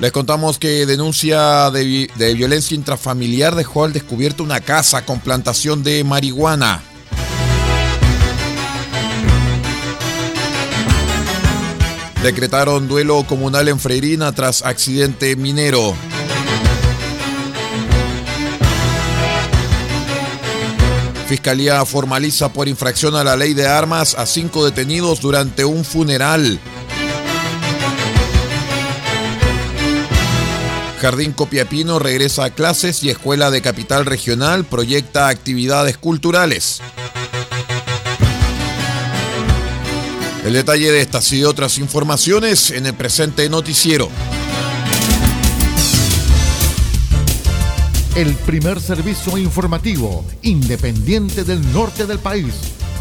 Les contamos que denuncia de, de, violencia intrafamiliar dejó al descubierto una casa con plantación de marihuana. Decretaron duelo comunal en Freirina tras accidente minero. Fiscalía formaliza por infracción a la ley de armas a cinco detenidos durante un funeral. Jardín Copiapino regresa a clases y Escuela de Capital Regional proyecta actividades culturales. El detalle de estas y otras informaciones en el presente noticiero. El primer servicio informativo independiente del norte del país.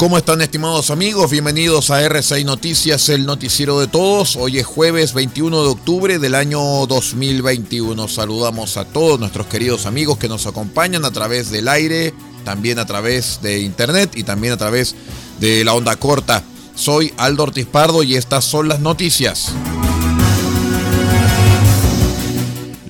¿Cómo están estimados amigos? Bienvenidos a R6 Noticias, el noticiero de todos. Hoy es jueves 21 de octubre del año 2021. Saludamos a todos nuestros queridos amigos que nos acompañan a través del aire, también a través de internet y también a través de la onda corta. Soy Aldo Ortiz Pardo y estas son las noticias.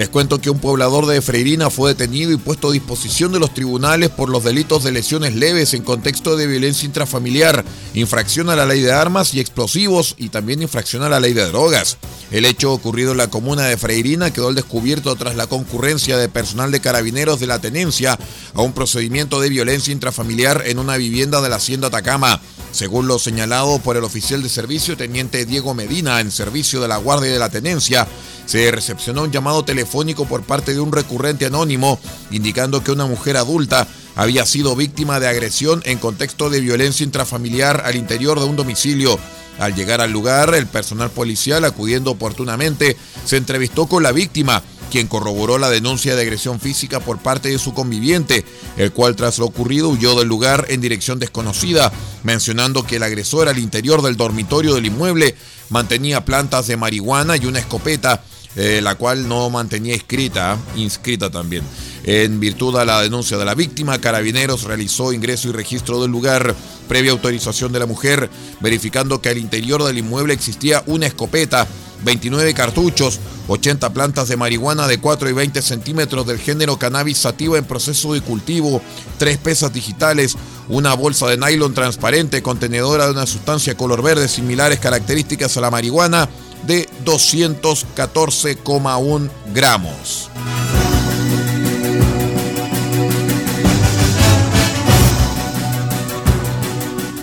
Les cuento que un poblador de Freirina fue detenido y puesto a disposición de los tribunales por los delitos de lesiones leves en contexto de violencia intrafamiliar, infracción a la ley de armas y explosivos y también infracción a la ley de drogas. El hecho ocurrido en la comuna de Freirina quedó al descubierto tras la concurrencia de personal de carabineros de la tenencia a un procedimiento de violencia intrafamiliar en una vivienda de la hacienda Atacama. Según lo señalado por el oficial de servicio teniente Diego Medina en servicio de la Guardia de la Tenencia, se recepcionó un llamado telefónico por parte de un recurrente anónimo indicando que una mujer adulta había sido víctima de agresión en contexto de violencia intrafamiliar al interior de un domicilio. Al llegar al lugar, el personal policial, acudiendo oportunamente, se entrevistó con la víctima, quien corroboró la denuncia de agresión física por parte de su conviviente, el cual tras lo ocurrido huyó del lugar en dirección desconocida, mencionando que el agresor al interior del dormitorio del inmueble mantenía plantas de marihuana y una escopeta, eh, la cual no mantenía inscrita, inscrita también. En virtud a la denuncia de la víctima, Carabineros realizó ingreso y registro del lugar previa autorización de la mujer, verificando que al interior del inmueble existía una escopeta, 29 cartuchos, 80 plantas de marihuana de 4 y 20 centímetros del género cannabis sativa en proceso de cultivo, 3 pesas digitales, una bolsa de nylon transparente contenedora de una sustancia color verde similares características a la marihuana de 214,1 gramos.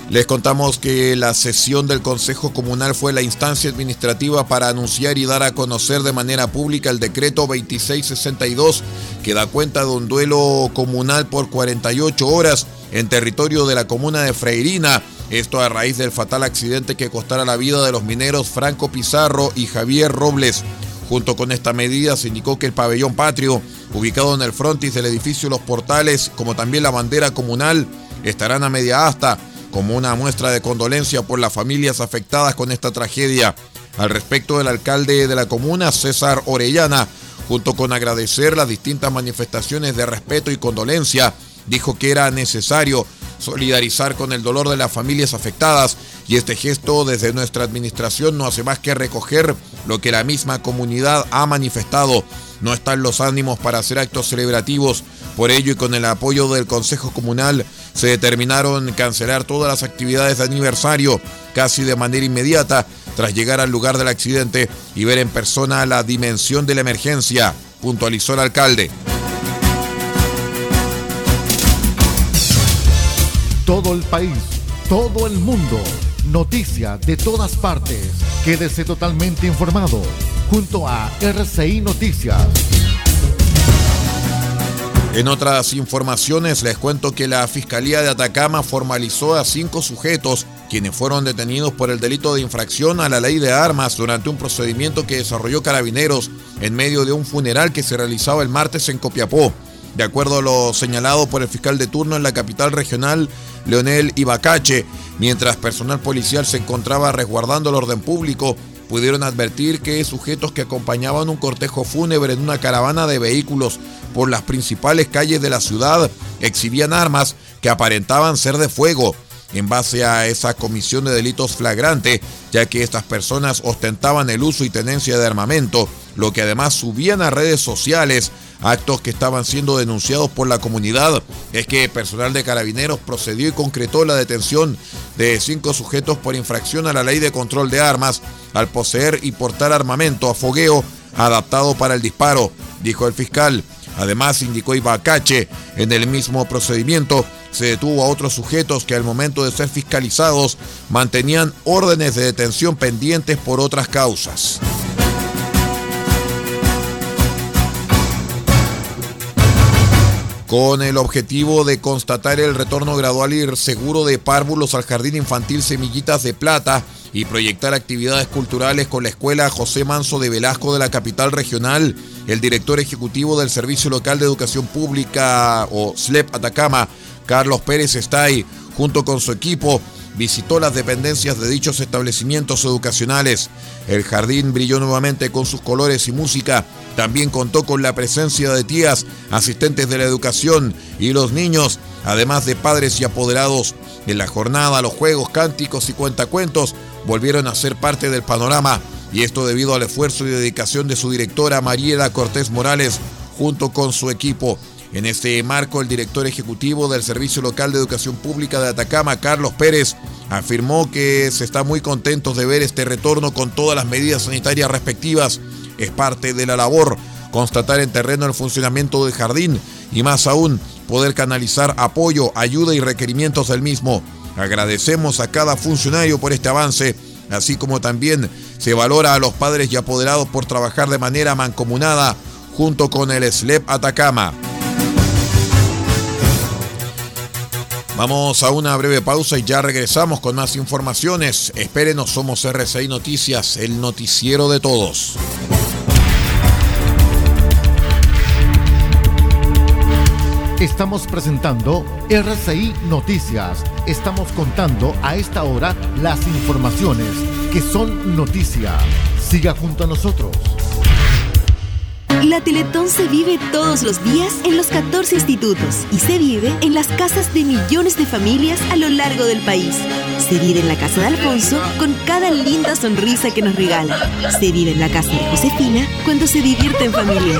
Les contamos que la sesión del Consejo Comunal fue la instancia administrativa para anunciar y dar a conocer de manera pública el decreto 2662 que da cuenta de un duelo comunal por 48 horas en territorio de la comuna de Freirina Esto a raíz del fatal accidente que costara la vida de los mineros Franco Pizarro y Javier Robles. Junto con esta medida se indicó que el pabellón patrio, ubicado en el frontis del edificio Los Portales, como también la bandera comunal, estarán a media asta como una muestra de condolencia por las familias afectadas con esta tragedia. Al respecto, el alcalde de la comuna, César Orellana, junto con agradecer las distintas manifestaciones de respeto y condolencia, dijo que era necesario solidarizar con el dolor de las familias afectadas y este gesto desde nuestra administración no hace más que recoger lo que la misma comunidad ha manifestado. No están los ánimos para hacer actos celebrativos, por ello y con el apoyo del Consejo Comunal se determinaron cancelar todas las actividades de aniversario casi de manera inmediata tras llegar al lugar del accidente y ver en persona la dimensión de la emergencia, puntualizó el alcalde. Todo el país, todo el mundo, noticias de todas partes. Quédese totalmente informado junto a RCI Noticias. En otras informaciones les cuento que la Fiscalía de Atacama formalizó a cinco sujetos quienes fueron detenidos por el delito de infracción a la ley de armas durante un procedimiento que desarrolló Carabineros en medio de un funeral que se realizaba el martes en Copiapó. De acuerdo a lo señalado por el fiscal de turno en la capital regional, Leonel Ibacache, mientras personal policial se encontraba resguardando el orden público, pudieron advertir que sujetos que acompañaban un cortejo fúnebre en una caravana de vehículos por las principales calles de la ciudad exhibían armas que aparentaban ser de fuego. En base a esa comisión de delitos flagrante, ya que estas personas ostentaban el uso y tenencia de armamento, lo que además subían a redes sociales actos que estaban siendo denunciados por la comunidad es que personal de carabineros procedió y concretó la detención de cinco sujetos por infracción a la ley de control de armas al poseer y portar armamento a fogueo adaptado para el disparo, dijo el fiscal. Además, indicó Ibacache, en el mismo procedimiento se detuvo a otros sujetos que al momento de ser fiscalizados mantenían órdenes de detención pendientes por otras causas. Con el objetivo de constatar el retorno gradual y seguro de párvulos al Jardín Infantil Semillitas de Plata y proyectar actividades culturales con la Escuela José Manso de Velasco de la capital regional, el director ejecutivo del Servicio Local de Educación Pública o SLEP Atacama, Carlos Pérez Estay, junto con su equipo, visitó las dependencias de dichos establecimientos educacionales. El jardín brilló nuevamente con sus colores y música. También contó con la presencia de tías, asistentes de la educación y los niños, además de padres y apoderados. En la jornada, los juegos, cánticos y cuentacuentos volvieron a ser parte del panorama, y esto debido al esfuerzo y dedicación de su directora Mariela Cortés Morales junto con su equipo. En este marco, el director ejecutivo del Servicio Local de Educación Pública de Atacama, Carlos Pérez, afirmó que se está muy contentos de ver este retorno con todas las medidas sanitarias respectivas. Es parte de la labor constatar en terreno el funcionamiento del jardín y más aún poder canalizar apoyo, ayuda y requerimientos del mismo. Agradecemos a cada funcionario por este avance, así como también se valora a los padres y apoderados por trabajar de manera mancomunada junto con el SLEP Atacama. Vamos a una breve pausa y ya regresamos con más informaciones. Espérenos, somos RCI Noticias, el noticiero de todos. Estamos presentando RCI Noticias. Estamos contando a esta hora las informaciones que son noticia. Siga junto a nosotros. La Teletón se vive todos los días en los 14 institutos y se vive en las casas de millones de familias a lo largo del país. Se vive en la casa de Alfonso con cada linda sonrisa que nos regala. Se vive en la casa de Josefina cuando se divierte en familia.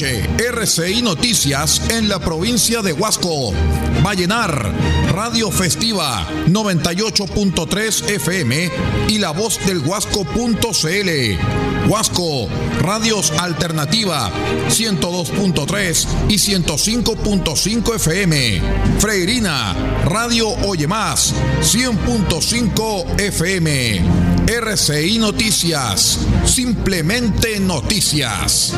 RCI Noticias en la provincia de Huasco. Vallenar, Radio Festiva 98.3 FM y la voz del Huasco.cl. Huasco, Radios Alternativa 102.3 y 105.5 FM. Freirina, Radio Oye Más 100.5 FM. RCI Noticias, simplemente noticias.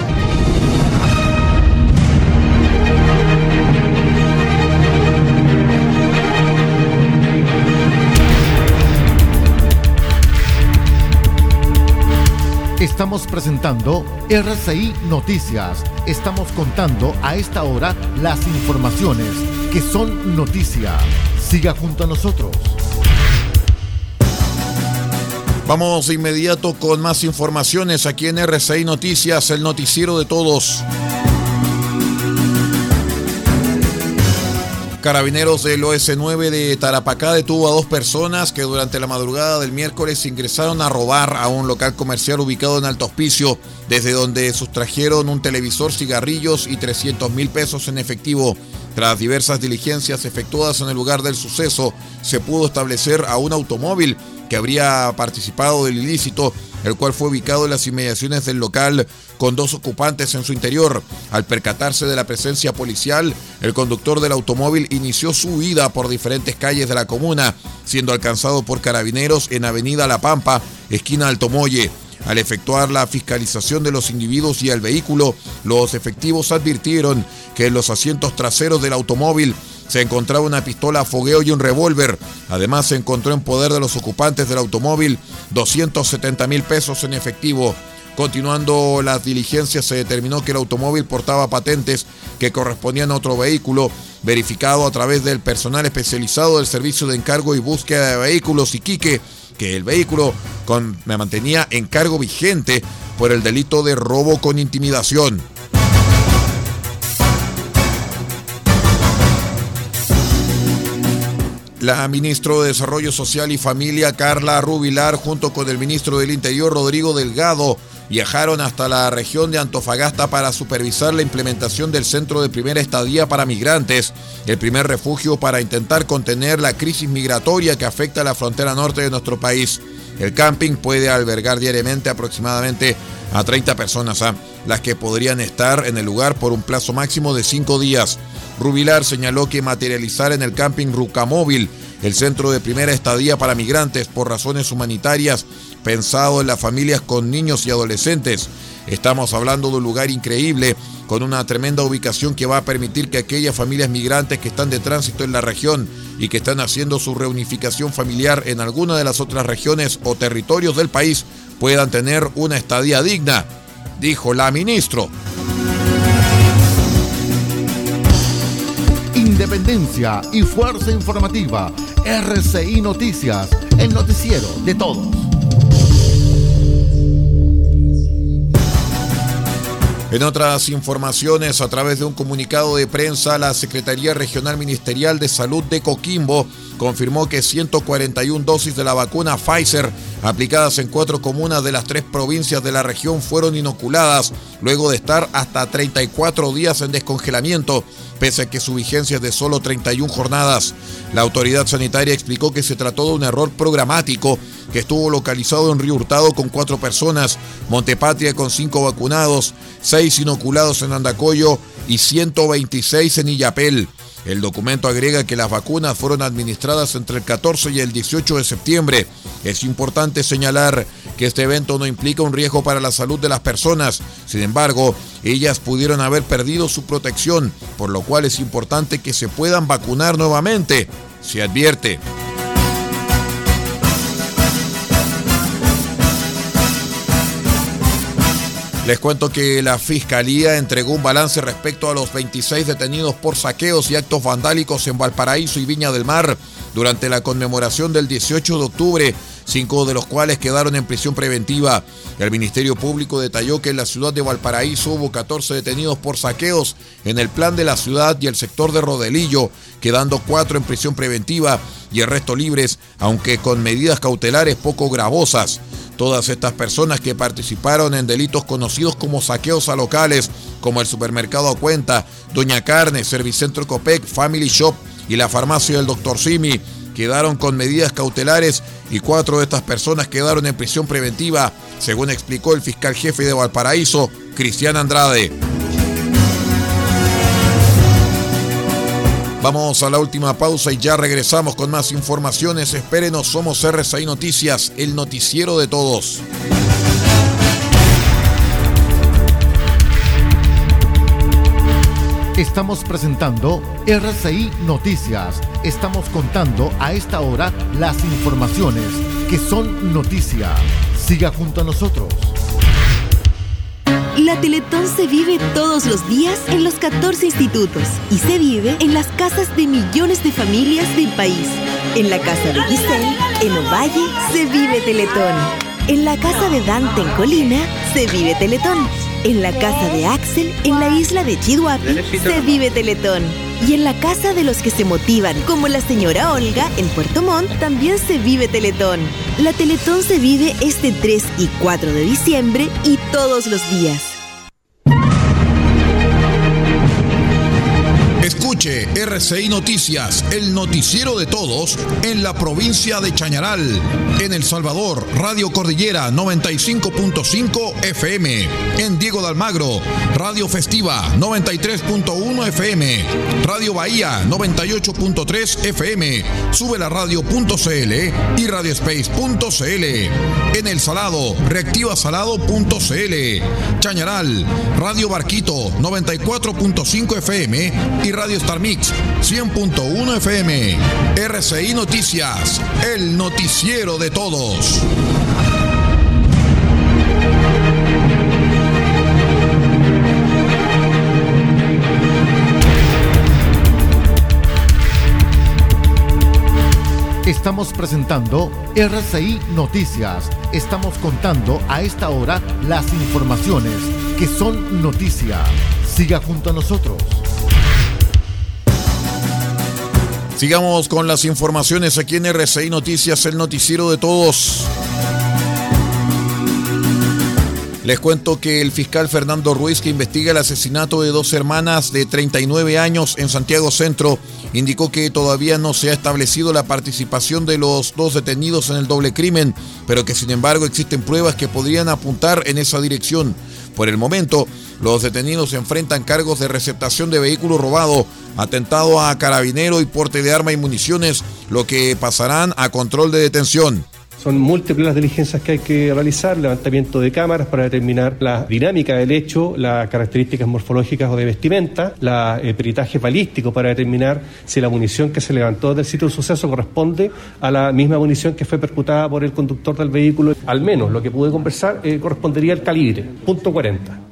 Estamos presentando RCI Noticias. Estamos contando a esta hora las informaciones que son noticia. Siga junto a nosotros. Vamos de inmediato con más informaciones aquí en RCI Noticias, el noticiero de todos. Carabineros del OS9 de Tarapacá detuvo a dos personas que durante la madrugada del miércoles ingresaron a robar a un local comercial ubicado en Alto Hospicio, desde donde sustrajeron un televisor, cigarrillos y 300 mil pesos en efectivo. Tras diversas diligencias efectuadas en el lugar del suceso, se pudo establecer a un automóvil que habría participado del ilícito, el cual fue ubicado en las inmediaciones del local con dos ocupantes en su interior. Al percatarse de la presencia policial, el conductor del automóvil inició su huida por diferentes calles de la comuna, siendo alcanzado por carabineros en Avenida La Pampa, esquina Altomoye. Al efectuar la fiscalización de los individuos y el vehículo, los efectivos advirtieron que en los asientos traseros del automóvil se encontraba una pistola a fogueo y un revólver. Además, se encontró en poder de los ocupantes del automóvil 270 mil pesos en efectivo. Continuando las diligencias, se determinó que el automóvil portaba patentes que correspondían a otro vehículo, verificado a través del personal especializado del Servicio de Encargo y Búsqueda de Vehículos Iquique, que el vehículo con, me mantenía en cargo vigente por el delito de robo con intimidación. La ministra de Desarrollo Social y Familia, Carla Rubilar, junto con el ministro del Interior, Rodrigo Delgado, viajaron hasta la región de Antofagasta para supervisar la implementación del centro de primera estadía para migrantes, el primer refugio para intentar contener la crisis migratoria que afecta a la frontera norte de nuestro país. El camping puede albergar diariamente aproximadamente a 30 personas, ¿ah? las que podrían estar en el lugar por un plazo máximo de 5 días. Rubilar señaló que materializar en el camping Rucamóvil, el centro de primera estadía para migrantes por razones humanitarias, pensado en las familias con niños y adolescentes. Estamos hablando de un lugar increíble, con una tremenda ubicación que va a permitir que aquellas familias migrantes que están de tránsito en la región y que están haciendo su reunificación familiar en alguna de las otras regiones o territorios del país puedan tener una estadía digna, dijo la ministra. Independencia y fuerza informativa. RCI Noticias, el noticiero de todos. En otras informaciones, a través de un comunicado de prensa, la Secretaría Regional Ministerial de Salud de Coquimbo confirmó que 141 dosis de la vacuna Pfizer aplicadas en cuatro comunas de las tres provincias de la región fueron inoculadas luego de estar hasta 34 días en descongelamiento, pese a que su vigencia es de solo 31 jornadas. La autoridad sanitaria explicó que se trató de un error programático que estuvo localizado en Río Hurtado con cuatro personas, Montepatria con cinco vacunados, seis inoculados en Andacoyo y 126 en Illapel. El documento agrega que las vacunas fueron administradas entre el 14 y el 18 de septiembre. Es importante señalar que este evento no implica un riesgo para la salud de las personas. Sin embargo, ellas pudieron haber perdido su protección, por lo cual es importante que se puedan vacunar nuevamente. Se advierte. Les cuento que la Fiscalía entregó un balance respecto a los 26 detenidos por saqueos y actos vandálicos en Valparaíso y Viña del Mar durante la conmemoración del 18 de octubre, cinco de los cuales quedaron en prisión preventiva. El Ministerio Público detalló que en la ciudad de Valparaíso hubo 14 detenidos por saqueos en el plan de la ciudad y el sector de Rodelillo, quedando cuatro en prisión preventiva y el resto libres, aunque con medidas cautelares poco gravosas. Todas estas personas que participaron en delitos conocidos como saqueos a locales, como el supermercado cuenta, Doña Carne, Servicentro Copec, Family Shop y la farmacia del Dr. Simi, quedaron con medidas cautelares y cuatro de estas personas quedaron en prisión preventiva, según explicó el fiscal jefe de Valparaíso, Cristian Andrade. Vamos a la última pausa y ya regresamos con más informaciones. Espérenos, somos RCI Noticias, el noticiero de todos. Estamos presentando RCI Noticias. Estamos contando a esta hora las informaciones que son noticia. Siga junto a nosotros. La Teletón se vive todos los días en los 14 institutos y se vive en las casas de millones de familias del país. En la casa de Giselle, en Ovalle, se vive Teletón. En la casa de Dante en Colina, se vive Teletón. En la casa de Axel, en la isla de Chihuahua, se vive Teletón. Y en la casa de los que se motivan, como la señora Olga, en Puerto Montt, también se vive Teletón. La Teletón se vive este 3 y 4 de diciembre y todos los días. RCI Noticias, el noticiero de todos en la provincia de Chañaral. En El Salvador, Radio Cordillera 95.5 FM. En Diego de Almagro, Radio Festiva 93.1 FM. Radio Bahía 98.3 FM. Sube la radio.cl y radiospace.cl. En El Salado, reactivasalado.cl. Chañaral, Radio Barquito 94.5 FM y Radio Star Mix 100.1 FM. RCI Noticias, el noticiero de todos. Estamos presentando RCI Noticias. Estamos contando a esta hora las informaciones que son noticia. Siga junto a nosotros. Sigamos con las informaciones aquí en RCI Noticias, el noticiero de todos. Les cuento que el fiscal Fernando Ruiz, que investiga el asesinato de dos hermanas de 39 años en Santiago Centro, indicó que todavía no se ha establecido la participación de los dos detenidos en el doble crimen, pero que sin embargo existen pruebas que podrían apuntar en esa dirección. Por el momento, los detenidos enfrentan cargos de receptación de vehículo robado, atentado a carabinero y porte de arma y municiones, lo que pasarán a control de detención. Son múltiples las diligencias que hay que realizar, levantamiento de cámaras para determinar la dinámica del hecho, las características morfológicas o de vestimenta, la eh, peritaje balístico para determinar si la munición que se levantó del sitio de suceso corresponde a la misma munición que fue percutada por el conductor del vehículo. Al menos lo que pude conversar eh, correspondería al calibre, punto 40.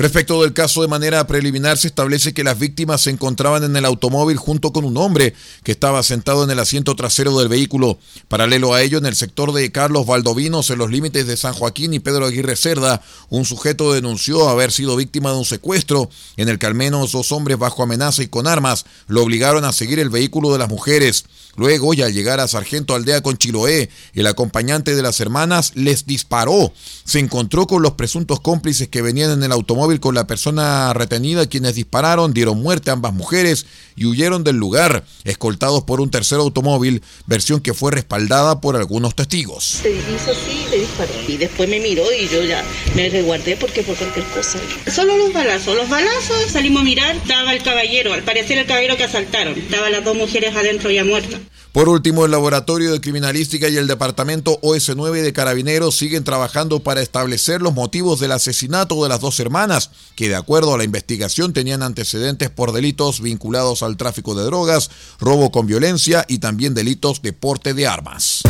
Respecto del caso de manera preliminar, se establece que las víctimas se encontraban en el automóvil junto con un hombre que estaba sentado en el asiento trasero del vehículo. Paralelo a ello, en el sector de Carlos Valdovinos, en los límites de San Joaquín y Pedro Aguirre Cerda, un sujeto denunció haber sido víctima de un secuestro en el que al menos dos hombres bajo amenaza y con armas lo obligaron a seguir el vehículo de las mujeres. Luego, y al llegar a Sargento Aldea con Chiloé, el acompañante de las hermanas les disparó. Se encontró con los presuntos cómplices que venían en el automóvil con la persona retenida, quienes dispararon, dieron muerte a ambas mujeres y huyeron del lugar, escoltados por un tercer automóvil, versión que fue respaldada por algunos testigos. Se hizo así, le disparó. Y después me miró y yo ya me resguardé porque fue cualquier cosa. Solo los balazos. Los balazos salimos a mirar, estaba el caballero, al parecer el caballero que asaltaron. Estaban las dos mujeres adentro ya muertas. Por último, el Laboratorio de Criminalística y el Departamento OS9 de Carabineros siguen trabajando para establecer los motivos del asesinato de las dos hermanas, que de acuerdo a la investigación tenían antecedentes por delitos vinculados al tráfico de drogas, robo con violencia y también delitos de porte de armas.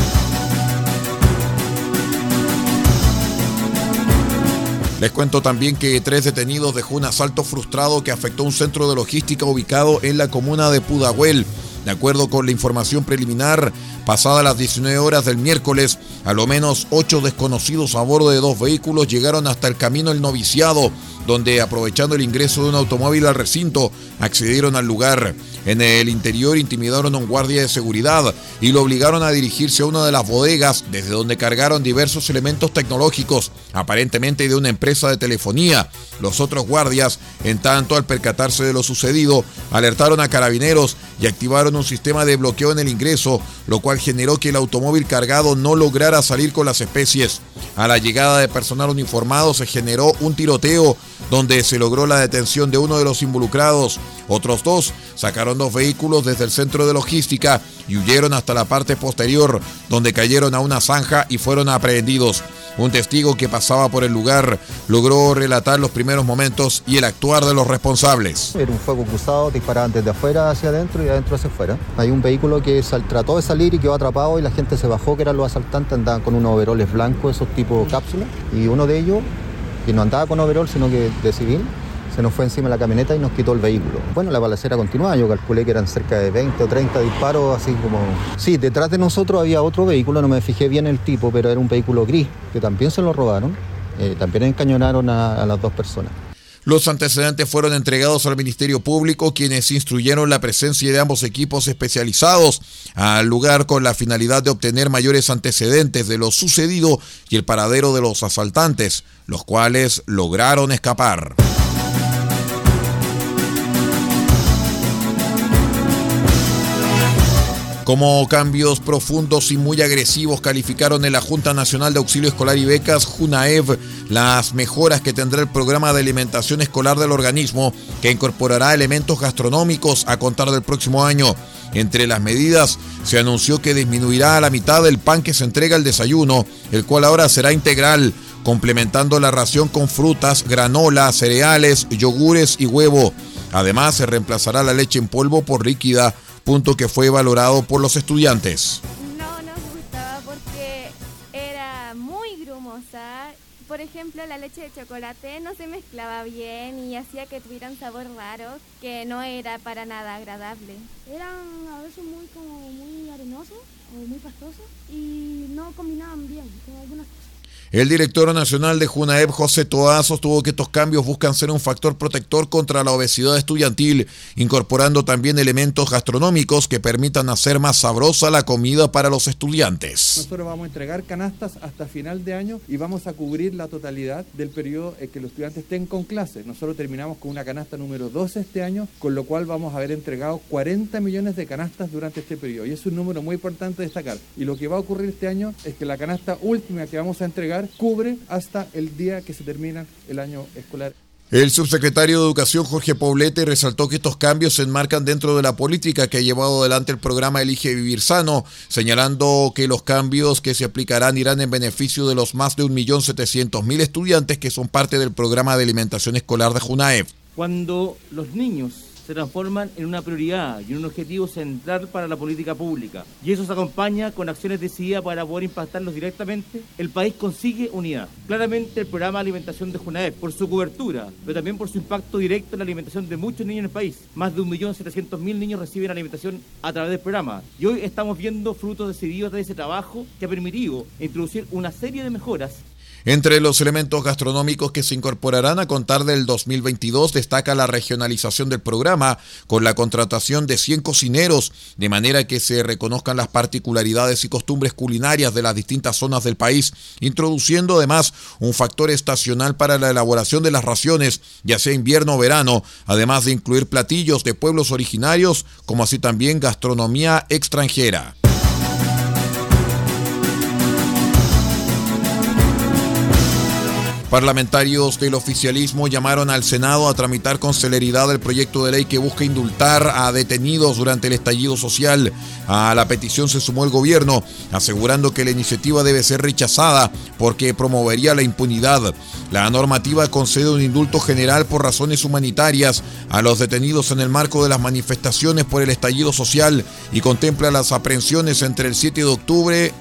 Les cuento también que tres detenidos dejó un asalto frustrado que afectó un centro de logística ubicado en la comuna de Pudahuel. De acuerdo con la información preliminar, pasadas las 19 horas del miércoles, a lo menos ocho desconocidos a bordo de dos vehículos llegaron hasta el camino El Noviciado, donde aprovechando el ingreso de un automóvil al recinto, accedieron al lugar. En el interior intimidaron a un guardia de seguridad y lo obligaron a dirigirse a una de las bodegas desde donde cargaron diversos elementos tecnológicos, aparentemente de una empresa de telefonía. Los otros guardias, en tanto al percatarse de lo sucedido, alertaron a carabineros y activaron un sistema de bloqueo en el ingreso, lo cual generó que el automóvil cargado no lograra salir con las especies. A la llegada de personal uniformado se generó un tiroteo donde se logró la detención de uno de los involucrados. Otros dos sacaron dos vehículos desde el centro de logística y huyeron hasta la parte posterior, donde cayeron a una zanja y fueron aprehendidos. Un testigo que pasaba por el lugar logró relatar los primeros momentos y el actuar de los responsables. Era un fuego cruzado, disparaban desde afuera hacia adentro y de adentro hacia afuera. Hay un vehículo que trató de salir y quedó atrapado y la gente se bajó, que eran los asaltantes, andaban con unos overoles blancos, esos tipos cápsulas. Y uno de ellos, que no andaba con overol, sino que de civil, se nos fue encima la camioneta y nos quitó el vehículo. Bueno, la balacera continuaba, yo calculé que eran cerca de 20 o 30 disparos, así como... Sí, detrás de nosotros había otro vehículo, no me fijé bien el tipo, pero era un vehículo gris, que también se lo robaron, eh, también encañonaron a las dos personas. Los antecedentes fueron entregados al Ministerio Público, quienes instruyeron la presencia de ambos equipos especializados al lugar con la finalidad de obtener mayores antecedentes de lo sucedido y el paradero de los asaltantes, los cuales lograron escapar. Como cambios profundos y muy agresivos calificaron en la Junta Nacional de Auxilio Escolar y Becas, JUNAEV, las mejoras que tendrá el programa de alimentación escolar del organismo, que incorporará elementos gastronómicos a contar del próximo año. Entre las medidas, se anunció que disminuirá a la mitad el pan que se entrega al desayuno, el cual ahora será integral, complementando la ración con frutas, granola, cereales, yogures y huevo. Además, se reemplazará la leche en polvo por líquida punto que fue valorado por los estudiantes. No nos gustaba porque era muy grumosa. Por ejemplo, la leche de chocolate no se mezclaba bien y hacía que tuviera un sabor raro que no era para nada agradable. Eran a veces muy como muy arenosos o muy pastosos y no combinaban bien con algunas cosas. El director nacional de Junaeb, José Toá, sostuvo que estos cambios buscan ser un factor protector contra la obesidad estudiantil, incorporando también elementos gastronómicos que permitan hacer más sabrosa la comida para los estudiantes. Nosotros vamos a entregar canastas hasta final de año y vamos a cubrir la totalidad del periodo en que los estudiantes estén con clases. Nosotros terminamos con una canasta número 12 este año, con lo cual vamos a haber entregado 40 millones de canastas durante este periodo. Y es un número muy importante destacar. Y lo que va a ocurrir este año es que la canasta última que vamos a entregar cubre hasta el día que se termina el año escolar. El subsecretario de Educación Jorge Poblete resaltó que estos cambios se enmarcan dentro de la política que ha llevado adelante el programa Elige Vivir Sano, señalando que los cambios que se aplicarán irán en beneficio de los más de 1.700.000 estudiantes que son parte del programa de alimentación escolar de JUNAEF. Cuando los niños se transforman en una prioridad y en un objetivo central para la política pública. Y eso se acompaña con acciones decididas para poder impactarlos directamente. El país consigue unidad. Claramente el programa de alimentación de Junaep, por su cobertura, pero también por su impacto directo en la alimentación de muchos niños en el país. Más de 1.700.000 niños reciben alimentación a través del programa. Y hoy estamos viendo frutos decididos de ese trabajo que ha permitido introducir una serie de mejoras entre los elementos gastronómicos que se incorporarán a contar del 2022 destaca la regionalización del programa con la contratación de 100 cocineros, de manera que se reconozcan las particularidades y costumbres culinarias de las distintas zonas del país, introduciendo además un factor estacional para la elaboración de las raciones, ya sea invierno o verano, además de incluir platillos de pueblos originarios, como así también gastronomía extranjera. Parlamentarios del oficialismo llamaron al Senado a tramitar con celeridad el proyecto de ley que busca indultar a detenidos durante el estallido social. A la petición se sumó el gobierno, asegurando que la iniciativa debe ser rechazada porque promovería la impunidad. La normativa concede un indulto general por razones humanitarias a los detenidos en el marco de las manifestaciones por el estallido social y contempla las aprehensiones entre el 7 de octubre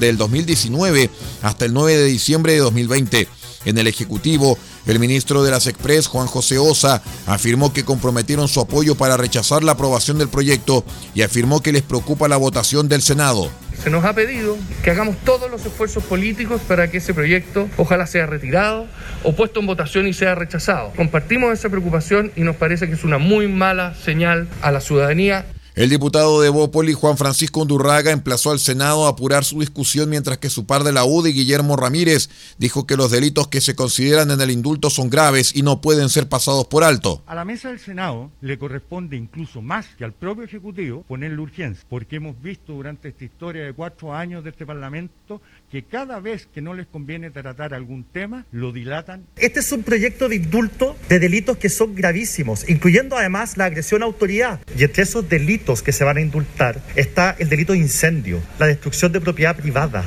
del 2019 hasta el 9 de diciembre de 2020. En el Ejecutivo, el ministro de las Express, Juan José Osa, afirmó que comprometieron su apoyo para rechazar la aprobación del proyecto y afirmó que les preocupa la votación del Senado. se nos ha pedido que hagamos todos los esfuerzos políticos para que ese proyecto ojalá sea retirado o puesto en votación y sea rechazado. Compartimos esa preocupación y nos parece que es una muy mala señal a la ciudadanía el diputado de Bópoli, Juan Francisco Undurraga, emplazó al Senado a apurar su discusión mientras que su par de la UDI, Guillermo Ramírez, dijo que los delitos que se consideran en el indulto son graves y no pueden ser pasados por alto. A la mesa del Senado le corresponde incluso más que al propio Ejecutivo ponerle urgencia, porque hemos visto durante esta historia de cuatro años de este Parlamento que cada vez que no les conviene tratar algún tema, lo dilatan. Este es un proyecto de indulto de delitos que son gravísimos, incluyendo además la agresión a autoridad. Y entre esos delitos que se van a indultar está el delito de incendio, la destrucción de propiedad privada,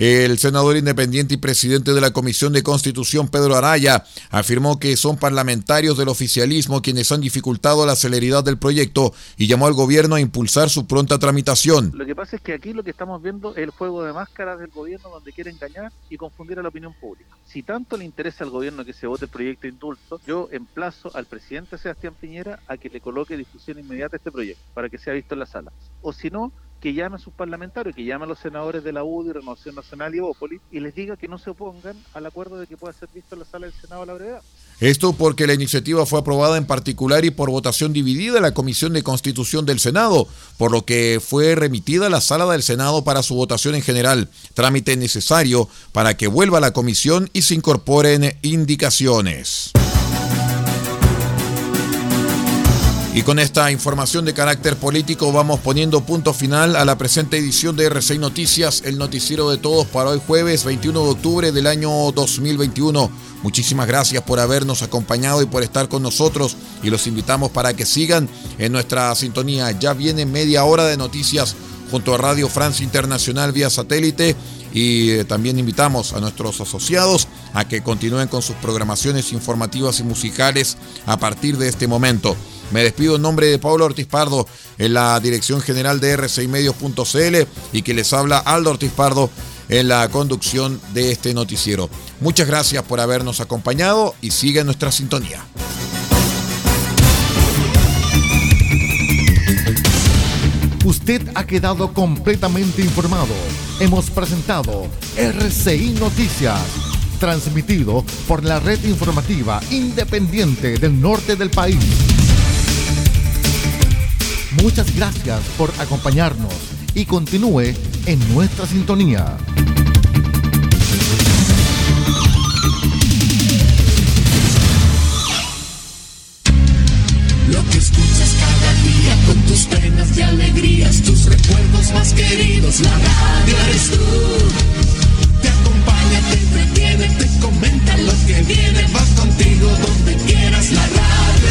el senador independiente y presidente de la Comisión de Constitución, Pedro Araya, afirmó que son parlamentarios del oficialismo quienes han dificultado la celeridad del proyecto y llamó al gobierno a impulsar su pronta tramitación. Lo que pasa es que aquí lo que estamos viendo es el juego de máscaras del gobierno donde quiere engañar y confundir a la opinión pública. Si tanto le interesa al gobierno que se vote el proyecto de indulto, yo emplazo al presidente Sebastián Piñera a que le coloque discusión inmediata a este proyecto para que sea visto en la sala. O si no, que llame a sus parlamentarios, que llame a los senadores de la UDI, Renovación Nacional y Evópolis y les diga que no se opongan al acuerdo de que pueda ser visto en la sala del Senado a la brevedad. Esto porque la iniciativa fue aprobada en particular y por votación dividida en la Comisión de Constitución del Senado, por lo que fue remitida a la sala del Senado para su votación en general, trámite necesario para que vuelva a la comisión y se incorporen indicaciones. Y con esta información de carácter político vamos poniendo punto final a la presente edición de R6 Noticias, el noticiero de todos para hoy jueves 21 de octubre del año 2021. Muchísimas gracias por habernos acompañado y por estar con nosotros y los invitamos para que sigan en nuestra sintonía. Ya viene media hora de noticias junto a Radio Francia Internacional vía satélite y eh, también invitamos a nuestros asociados a que continúen con sus programaciones informativas y musicales a partir de este momento. Me despido en nombre de Pablo Ortiz Pardo en la dirección general de R6medios.cl y que les habla Aldo Ortiz Pardo en la conducción de este noticiero. Muchas gracias por habernos acompañado y sigue nuestra sintonía. Usted ha quedado completamente informado. Hemos presentado RCI Noticias, transmitido por la red informativa independiente del norte del país. Muchas gracias por acompañarnos y continúe en nuestra sintonía. Lo que escuchas cada día con tus penas y alegrías, tus recuerdos más queridos, la radio eres tú. Te acompaña, te entretiene, te comenta lo que viene, vas contigo donde quieras, la radio